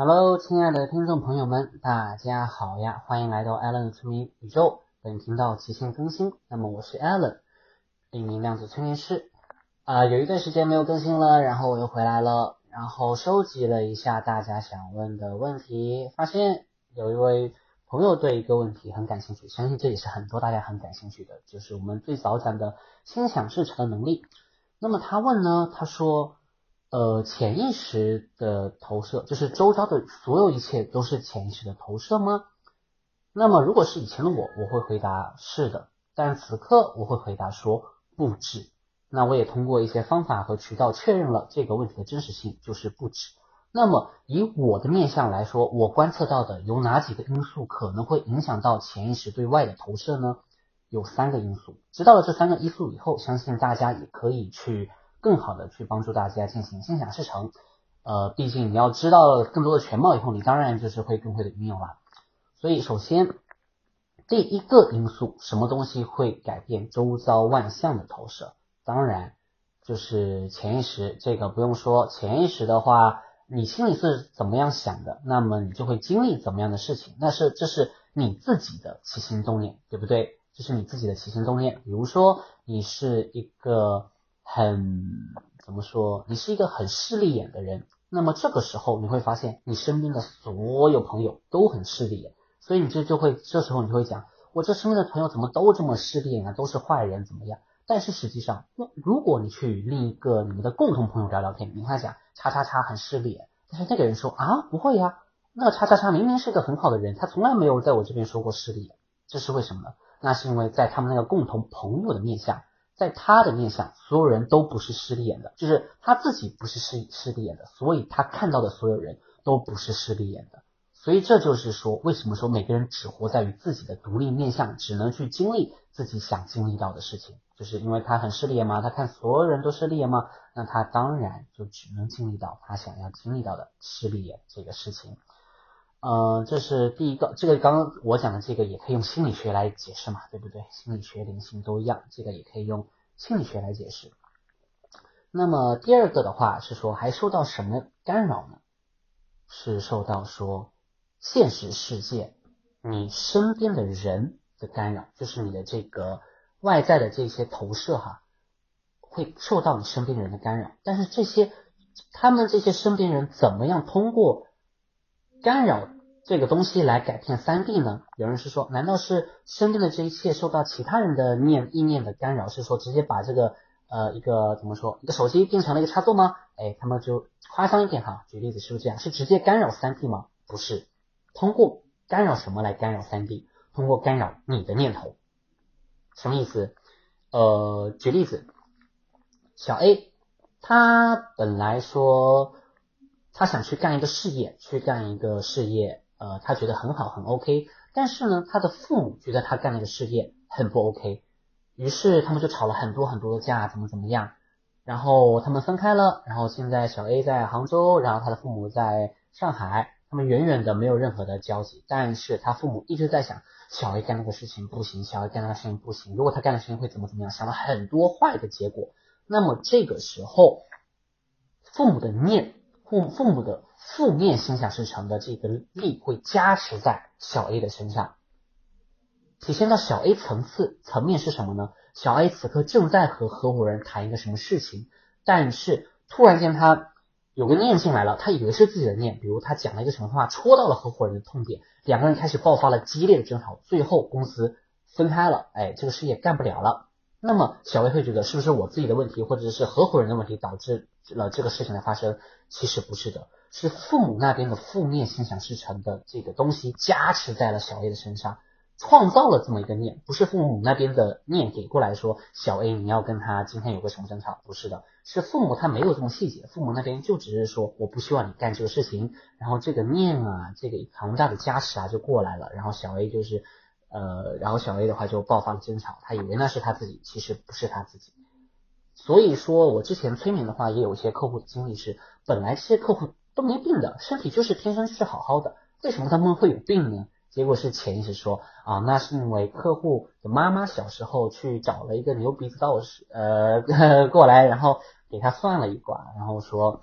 Hello，亲爱的听众朋友们，大家好呀！欢迎来到 Allen 的催眠宇宙，本频道极限更新。那么我是 Allen，一名量子催眠师。啊，有一段时间没有更新了，然后我又回来了，然后收集了一下大家想问的问题，发现有一位朋友对一个问题很感兴趣，相信这也是很多大家很感兴趣的，就是我们最早讲的心想事成的能力。那么他问呢，他说。呃，潜意识的投射，就是周遭的所有一切都是潜意识的投射吗？那么，如果是以前的我，我会回答是的，但此刻我会回答说不止。那我也通过一些方法和渠道确认了这个问题的真实性，就是不止。那么，以我的面相来说，我观测到的有哪几个因素可能会影响到潜意识对外的投射呢？有三个因素。知道了这三个因素以后，相信大家也可以去。更好的去帮助大家进行心想事成，呃，毕竟你要知道更多的全貌以后，你当然就是会更会的运用了。所以，首先第一个因素，什么东西会改变周遭万象的投射？当然就是潜意识，这个不用说。潜意识的话，你心里是怎么样想的，那么你就会经历怎么样的事情。那是这是你自己的起心动念，对不对？这是你自己的起心动念。比如说，你是一个。很怎么说？你是一个很势利眼的人，那么这个时候你会发现，你身边的所有朋友都很势利眼，所以你这就会这时候你就会讲，我这身边的朋友怎么都这么势利眼啊，都是坏人怎么样？但是实际上，如果你去另一个你们的共同朋友聊聊天，你跟他讲叉叉叉很势利眼，但是那个人说啊不会呀，那个叉叉叉明明是个很好的人，他从来没有在我这边说过势利眼，这是为什么呢？那是因为在他们那个共同朋友的面相。在他的面相，所有人都不是势利眼的，就是他自己不是势势利眼的，所以他看到的所有人都不是势利眼的。所以这就是说，为什么说每个人只活在于自己的独立面相，只能去经历自己想经历到的事情，就是因为他很势利眼嘛，他看所有人都势利眼嘛，那他当然就只能经历到他想要经历到的势利眼这个事情。呃，这是第一个，这个刚刚我讲的这个也可以用心理学来解释嘛，对不对？心理学、灵性都一样，这个也可以用心理学来解释。那么第二个的话是说，还受到什么干扰呢？是受到说现实世界你身边的人的干扰，就是你的这个外在的这些投射哈，会受到你身边人的干扰。但是这些他们这些身边人怎么样通过？干扰这个东西来改变三 D 呢？有人是说，难道是身边的这一切受到其他人的念意念的干扰？是说直接把这个呃一个怎么说一个手机变成了一个插座吗？哎，他们就夸张一点哈，举例子是不是这样？是直接干扰三 D 吗？不是，通过干扰什么来干扰三 D？通过干扰你的念头，什么意思？呃，举例子，小 A 他本来说。他想去干一个事业，去干一个事业，呃，他觉得很好，很 OK。但是呢，他的父母觉得他干那个事业很不 OK，于是他们就吵了很多很多的架，怎么怎么样。然后他们分开了，然后现在小 A 在杭州，然后他的父母在上海，他们远远的没有任何的交集。但是他父母一直在想，小 A 干那个事情不行，小 A 干那个事情不行，如果他干的事情会怎么怎么样，想了很多坏的结果。那么这个时候，父母的念。父父母的负面心想事成的这个力会加持在小 A 的身上，体现到小 A 层次层面是什么呢？小 A 此刻正在和合伙人谈一个什么事情，但是突然间他有个念进来了，他以为是自己的念，比如他讲了一个什么话，戳到了合伙人的痛点，两个人开始爆发了激烈的争吵，最后公司分开了，哎，这个事业干不了了。那么小 A 会觉得是不是我自己的问题，或者是合伙人的问题导致了这个事情的发生？其实不是的，是父母那边的负面心想事成的这个东西加持在了小 A 的身上，创造了这么一个念。不是父母那边的念给过来说小 A 你要跟他今天有个什么争吵？不是的，是父母他没有这么细节，父母那边就只是说我不希望你干这个事情，然后这个念啊，这个庞大的加持啊就过来了，然后小 A 就是。呃，然后小 A 的话就爆发了争吵，他以为那是他自己，其实不是他自己。所以说我之前催眠的话，也有一些客户的经历是，本来这些客户都没病的，身体就是天生是好好的，为什么他们会有病呢？结果是潜意识说啊，那是因为客户的妈妈小时候去找了一个牛鼻子道士，呃，过来，然后给他算了一卦，然后说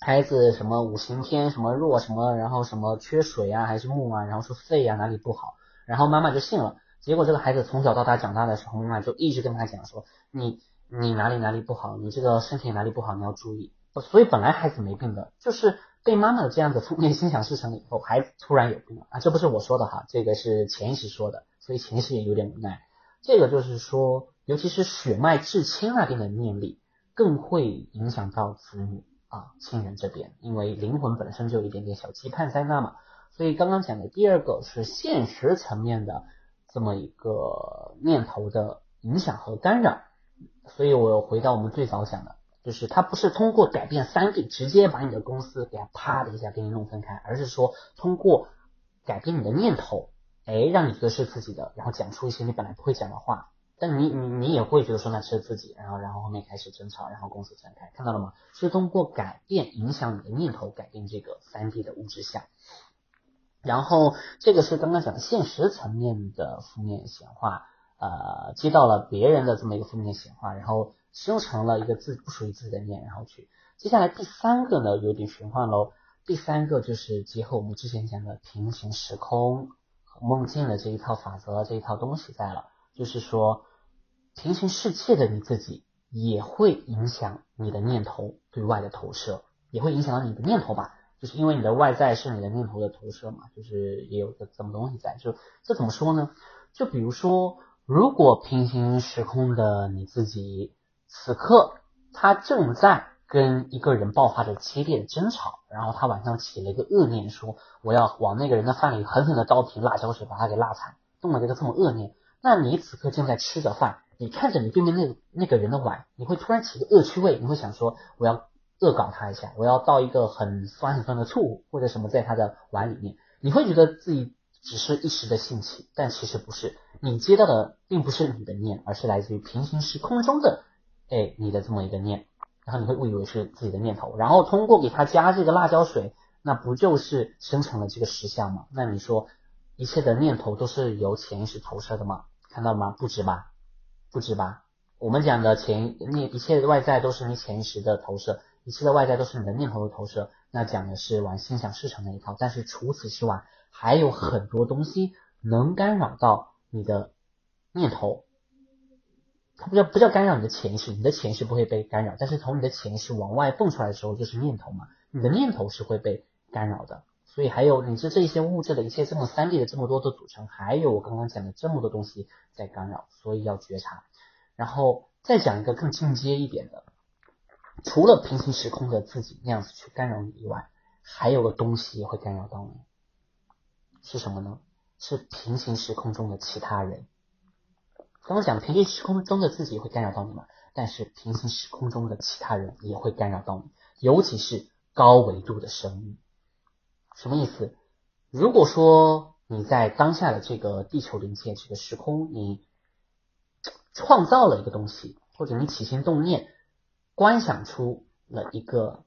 孩子什么五行天什么弱什么，然后什么缺水啊还是木啊，然后说肺啊哪里不好，然后妈妈就信了。结果这个孩子从小到大长大的时候，妈妈就一直跟他讲说，你你哪里哪里不好，你这个身体哪里不好，你要注意。所以本来孩子没病的，就是被妈妈的这样的负面心想事成了以后，孩子突然有病了啊！这不是我说的哈，这个是潜意识说的，所以潜意识也有点无奈。这个就是说，尤其是血脉至亲那边的念力，更会影响到子女。啊，亲人这边，因为灵魂本身就有一点点小期盼在那嘛，所以刚刚讲的第二个是现实层面的这么一个念头的影响和干扰，所以我回到我们最早讲的，就是它不是通过改变三 D 直接把你的公司给它啪的一下给你弄分开，而是说通过改变你的念头，哎，让你觉得是自己的，然后讲出一些你本来不会讲的话。但你你你也会觉得说那是自己，然后然后后面开始争吵，然后公司分开，看到了吗？是通过改变影响你的念头，改变这个三 D 的物质相。然后这个是刚刚讲的现实层面的负面显化，呃，接到了别人的这么一个负面显化，然后生成了一个自不属于自己的念，然后去。接下来第三个呢有点玄幻喽，第三个就是结合我们之前讲的平行时空和梦境的这一套法则这一套东西在了，就是说。平行世界的你自己也会影响你的念头对外的投射，也会影响到你的念头吧？就是因为你的外在是你的念头的投射嘛，就是也有个这么东西在。就这怎么说呢？就比如说，如果平行时空的你自己此刻他正在跟一个人爆发着激烈的争吵，然后他晚上起了一个恶念，说我要往那个人的饭里狠狠的倒瓶辣椒水，把他给辣惨，动了这个这么恶念，那你此刻正在吃着饭。你看着你对面那那个人的碗，你会突然起个恶趣味，你会想说我要恶搞他一下，我要倒一个很酸很酸的醋或者什么在他的碗里面，你会觉得自己只是一时的兴起，但其实不是，你接到的并不是你的念，而是来自于平行时空中的哎你的这么一个念，然后你会误以为是自己的念头，然后通过给他加这个辣椒水，那不就是生成了这个实相吗？那你说一切的念头都是由潜意识投射的吗？看到吗？不止吧。不止吧？我们讲的潜念，一切的外在都是你潜意识的投射，一切的外在都是你的念头的投射。那讲的是玩心想事成那一套。但是除此之外，还有很多东西能干扰到你的念头。它不叫不叫干扰你的潜意识，你的潜意识不会被干扰。但是从你的潜意识往外蹦出来的时候，就是念头嘛，你的念头是会被干扰的。所以还有你是这些物质的一切这么三 D 的这么多的组成，还有我刚刚讲的这么多东西在干扰，所以要觉察。然后再讲一个更进阶一点的，除了平行时空的自己那样子去干扰你以外，还有个东西也会干扰到你，是什么呢？是平行时空中的其他人。刚刚讲平行时空中的自己会干扰到你嘛？但是平行时空中的其他人也会干扰到你，尤其是高维度的生物。什么意思？如果说你在当下的这个地球临界这个时空，你创造了一个东西，或者你起心动念观想出了一个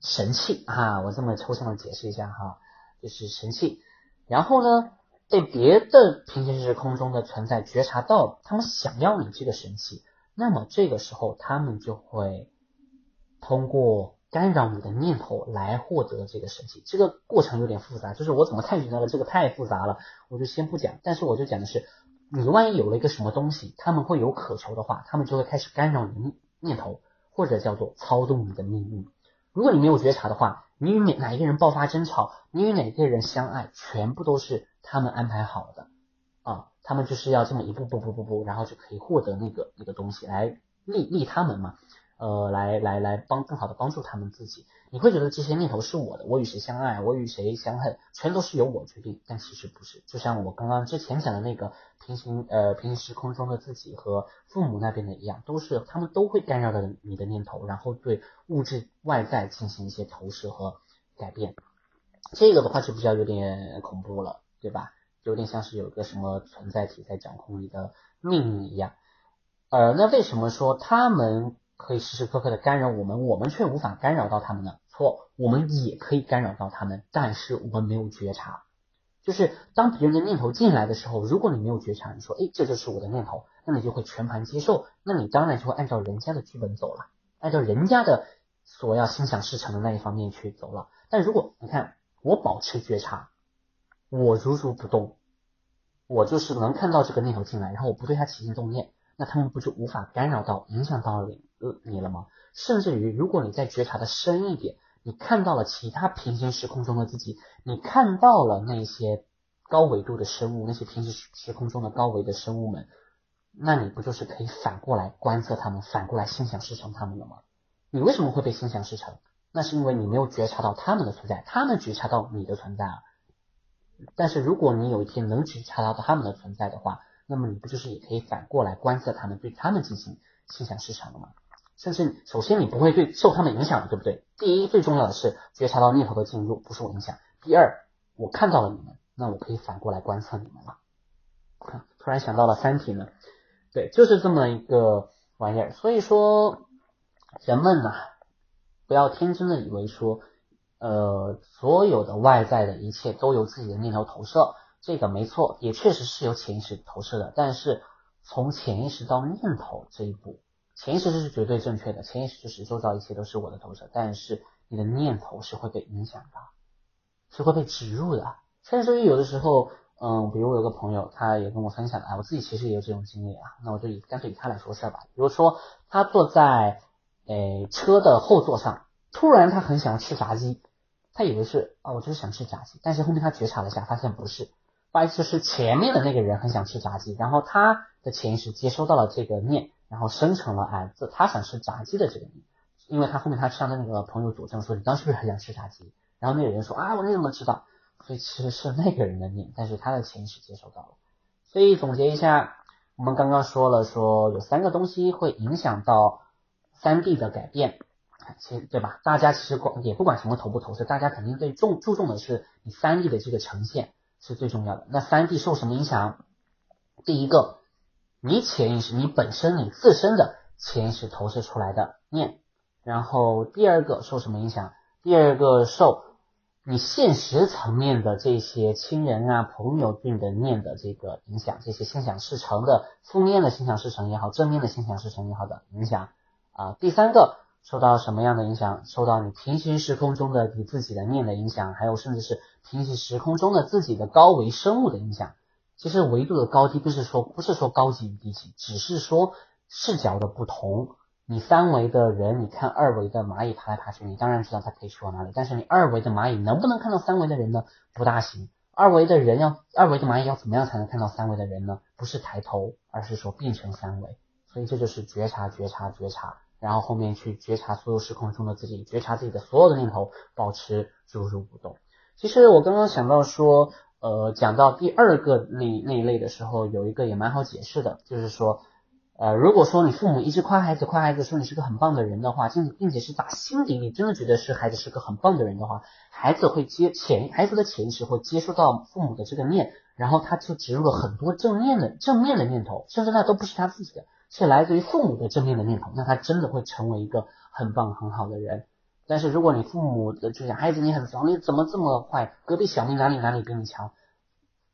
神器啊，我这么抽象的解释一下哈，就是神器。然后呢，被别的平行时空中的存在觉察到，他们想要你这个神器，那么这个时候他们就会通过。干扰你的念头来获得这个神器，这个过程有点复杂，就是我怎么探寻到的这个太复杂了，我就先不讲。但是我就讲的是，你万一有了一个什么东西，他们会有渴求的话，他们就会开始干扰你念头，或者叫做操纵你的命运。如果你没有觉察的话，你与哪哪一个人爆发争吵，你与哪个人相爱，全部都是他们安排好的啊，他们就是要这么一步步步步步，然后就可以获得那个那个东西来利利他们嘛。呃，来来来帮更好的帮助他们自己，你会觉得这些念头是我的，我与谁相爱，我与谁相恨，全都是由我决定，但其实不是。就像我刚刚之前讲的那个平行呃平行时空中的自己和父母那边的一样，都是他们都会干扰到你的念头，然后对物质外在进行一些投射和改变。这个的话就比较有点恐怖了，对吧？有点像是有个什么存在体在掌控你的命运一样。呃，那为什么说他们？可以时时刻刻的干扰我们，我们却无法干扰到他们呢？错，我们也可以干扰到他们，但是我们没有觉察。就是当别人的念头进来的时候，如果你没有觉察，你说，哎，这就是我的念头，那你就会全盘接受，那你当然就会按照人家的剧本走了，按照人家的所要心想事成的那一方面去走了。但如果你看我保持觉察，我如如不动，我就是能看到这个念头进来，然后我不对它起心动念，那他们不就无法干扰到、影响到你你了吗？甚至于，如果你再觉察的深一点，你看到了其他平行时空中的自己，你看到了那些高维度的生物，那些平行时空中的高维的生物们，那你不就是可以反过来观测他们，反过来心想事成他们了吗？你为什么会被心想事成？那是因为你没有觉察到他们的存在，他们觉察到你的存在啊。但是如果你有一天能觉察到他们的存在的话，那么你不就是也可以反过来观测他们，对他们进行心想事成了吗？甚至首先你不会对受他们影响，对不对？第一最重要的是觉察到念头的进入不受影响。第二，我看到了你们，那我可以反过来观测你们了。突然想到了三体呢，对，就是这么一个玩意儿。所以说，人们呐，不要天真的以为说。呃，所有的外在的一切都由自己的念头投射，这个没错，也确实是由潜意识投射的。但是从潜意识到念头这一步，潜意识是绝对正确的，潜意识就是周遭一切都是我的投射。但是你的念头是会被影响的，是会被植入的。甚至于有的时候，嗯，比如我有个朋友，他也跟我分享，哎，我自己其实也有这种经历啊。那我就以干脆以他来说事儿吧。比如说他坐在诶车的后座上，突然他很想要吃炸鸡。他以为是啊，我就是想吃炸鸡，但是后面他觉察了一下，发现不是，发现是前面的那个人很想吃炸鸡，然后他的潜意识接收到了这个念，然后生成了哎，这他想吃炸鸡的这个念，因为他后面他向那个朋友佐证说，你当时是不是很想吃炸鸡？然后那个人说啊，我你怎么知道？所以其实是那个人的念，但是他的潜意识接收到了。所以总结一下，我们刚刚说了，说有三个东西会影响到三 D 的改变。其实对吧？大家其实管也不管什么投不投资，大家肯定最重注重的是你三 D 的这个呈现是最重要的。那三 D 受什么影响？第一个，你潜意识你本身你自身的潜意识投射出来的念。然后第二个受什么影响？第二个受你现实层面的这些亲人啊、朋友对你的念的这个影响，这些心想事成的负面的心想事成也好，正面的心想事成也好的影响啊。第三个。受到什么样的影响？受到你平行时空中的你自己的念的影响，还有甚至是平行时空中的自己的高维生物的影响。其实维度的高低不是说不是说高级与低级，只是说视角的不同。你三维的人，你看二维的蚂蚁爬来爬去，你当然知道它可以去往哪里。但是你二维的蚂蚁能不能看到三维的人呢？不大行。二维的人要二维的蚂蚁要怎么样才能看到三维的人呢？不是抬头，而是说变成三维。所以这就是觉察，觉察，觉察。然后后面去觉察所有时空中的自己，觉察自己的所有的念头，保持如如不动。其实我刚刚想到说，呃，讲到第二个那那一类的时候，有一个也蛮好解释的，就是说，呃，如果说你父母一直夸孩子，夸孩子说你是个很棒的人的话，并并且是打心底里真的觉得是孩子是个很棒的人的话，孩子会接潜孩子的潜意识会接收到父母的这个念，然后他就植入了很多正面的正面的念头，甚至那都不是他自己的。是来自于父母的正面的念头，那他真的会成为一个很棒很好的人。但是如果你父母的就讲孩子你很怂，你怎么这么坏？隔壁小明哪里哪里比你强？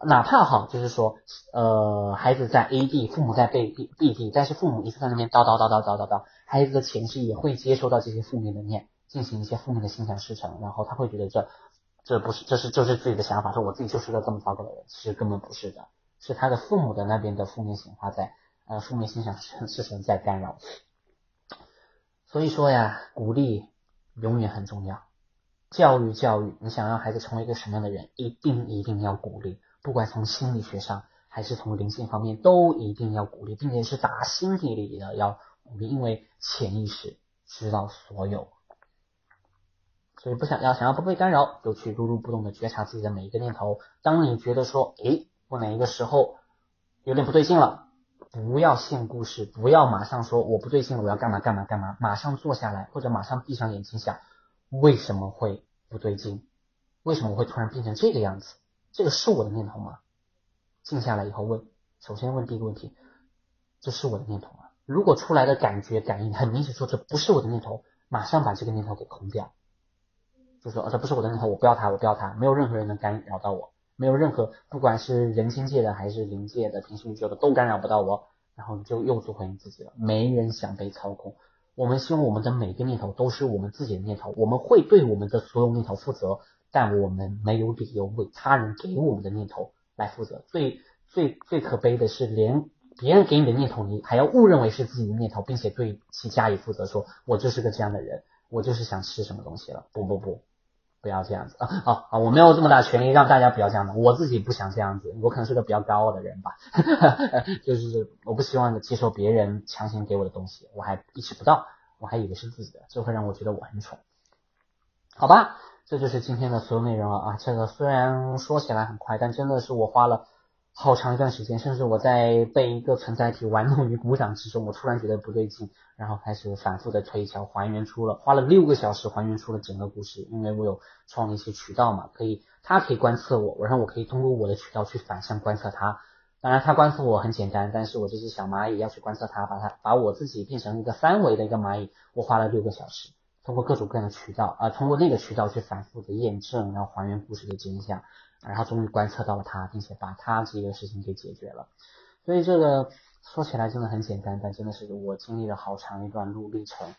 哪怕好，就是说，呃，孩子在 A 地，父母在 B B B 地，但是父母一直在那边叨叨叨叨叨叨叨，孩子的潜意识也会接收到这些负面的念，进行一些负面的心想事成，然后他会觉得这这不是这是就是自己的想法，说我自己就是个这么糟糕的人，其实根本不是的，是他的父母的那边的负面显化在。呃，负面心想是是存在干扰，所以说呀，鼓励永远很重要。教育教育，你想让孩子成为一个什么样的人，一定一定要鼓励，不管从心理学上还是从灵性方面，都一定要鼓励，并且是打心底里的要鼓励，因为潜意识知道所有，所以不想要想要不被干扰，就去如如不动的觉察自己的每一个念头。当你觉得说，诶，我哪一个时候有点不对劲了？不要信故事，不要马上说我不对劲了，我要干嘛干嘛干嘛，马上坐下来或者马上闭上眼睛想为什么会不对劲，为什么会突然变成这个样子？这个是我的念头吗？静下来以后问，首先问第一个问题，这是我的念头吗？如果出来的感觉感应很明显说这不是我的念头，马上把这个念头给空掉，就说这不是我的念头，我不要它，我不要它，没有任何人能干扰到我。没有任何，不管是人间界的还是灵界的、平行宇宙的，都干扰不到我。然后你就又做回你自己了。没人想被操控，我们希望我们的每个念头都是我们自己的念头，我们会对我们的所有念头负责，但我们没有理由为他人给我们的念头来负责。最最最可悲的是，连别人给你的念头，你还要误认为是自己的念头，并且对其加以负责，说我就是个这样的人，我就是想吃什么东西了。不不不。不要这样子啊！好好，我没有这么大权利让大家不要这样子，我自己不想这样子，我可能是个比较高傲的人吧，就是我不希望接受别人强行给我的东西，我还意识不到，我还以为是自己的，这会让我觉得我很蠢。好吧，这就是今天的所有内容了啊！这个虽然说起来很快，但真的是我花了。好长一段时间，甚至我在被一个存在体玩弄于股掌之中，我突然觉得不对劲，然后开始反复的推敲，还原出了，花了六个小时还原出了整个故事。因为我有创了一些渠道嘛，可以，他可以观测我，然后我可以通过我的渠道去反向观测他。当然，他观测我很简单，但是我这只小蚂蚁要去观测他，把它把我自己变成一个三维的一个蚂蚁，我花了六个小时，通过各种各样的渠道啊，通过那个渠道去反复的验证，然后还原故事的真相。然后终于观测到了他，并且把他这个事情给解决了。所以这个说起来真的很简单，但真的是我经历了好长一段路历程，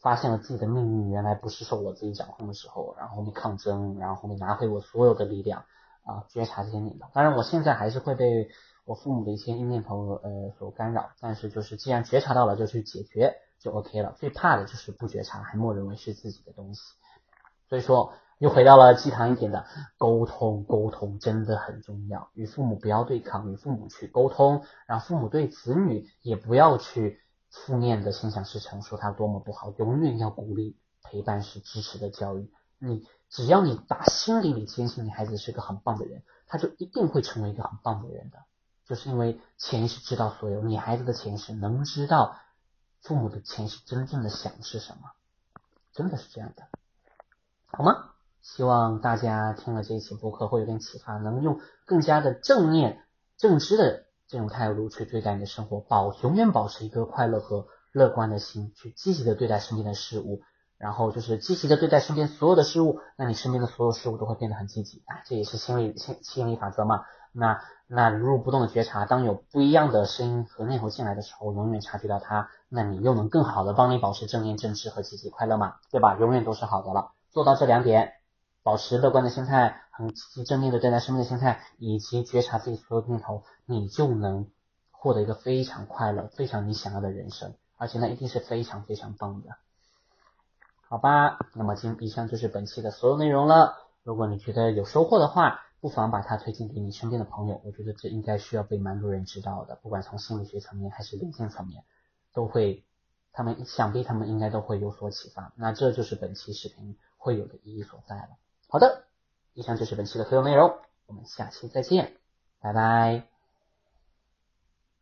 发现了自己的命运原来不是受我自己掌控的时候，然后后面抗争，然后后面拿回我所有的力量啊，觉察这些念头。当然我现在还是会被我父母的一些阴念头呃所干扰，但是就是既然觉察到了，就去解决就 OK 了。最怕的就是不觉察，还默认为是自己的东西。所以说。又回到了鸡汤一点的沟通，沟通真的很重要。与父母不要对抗，与父母去沟通，然后父母对子女也不要去负面的心想事成，说他多么不好。永远要鼓励、陪伴是支持的教育。你只要你打心里里坚信你孩子是个很棒的人，他就一定会成为一个很棒的人的。就是因为潜意识知道所有，你孩子的潜意识能知道父母的潜意识真正的想是什么，真的是这样的，好吗？希望大家听了这一期播客会有点启发，能用更加的正面、正知的这种态度去对待你的生活，保永远保持一个快乐和乐观的心，去积极的对待身边的事物，然后就是积极的对待身边所有的事物，那你身边的所有事物都会变得很积极。啊，这也是心理心心理法则嘛。那那如入不动的觉察，当有不一样的声音和念头进来的时候，永远察觉到它，那你又能更好的帮你保持正面、正知和积极快乐嘛，对吧？永远都是好的了。做到这两点。保持乐观的心态，很积极正面的对待生命的心态，以及觉察自己所有念头，你就能获得一个非常快乐、非常你想要的人生，而且那一定是非常非常棒的，好吧？那么今以上就是本期的所有内容了。如果你觉得有收获的话，不妨把它推荐给你身边的朋友，我觉得这应该需要被蛮多人知道的，不管从心理学层面还是灵性层面，都会，他们想必他们应该都会有所启发。那这就是本期视频会有的意义所在了。好的，以上就是本期的所有内容，我们下期再见，拜拜。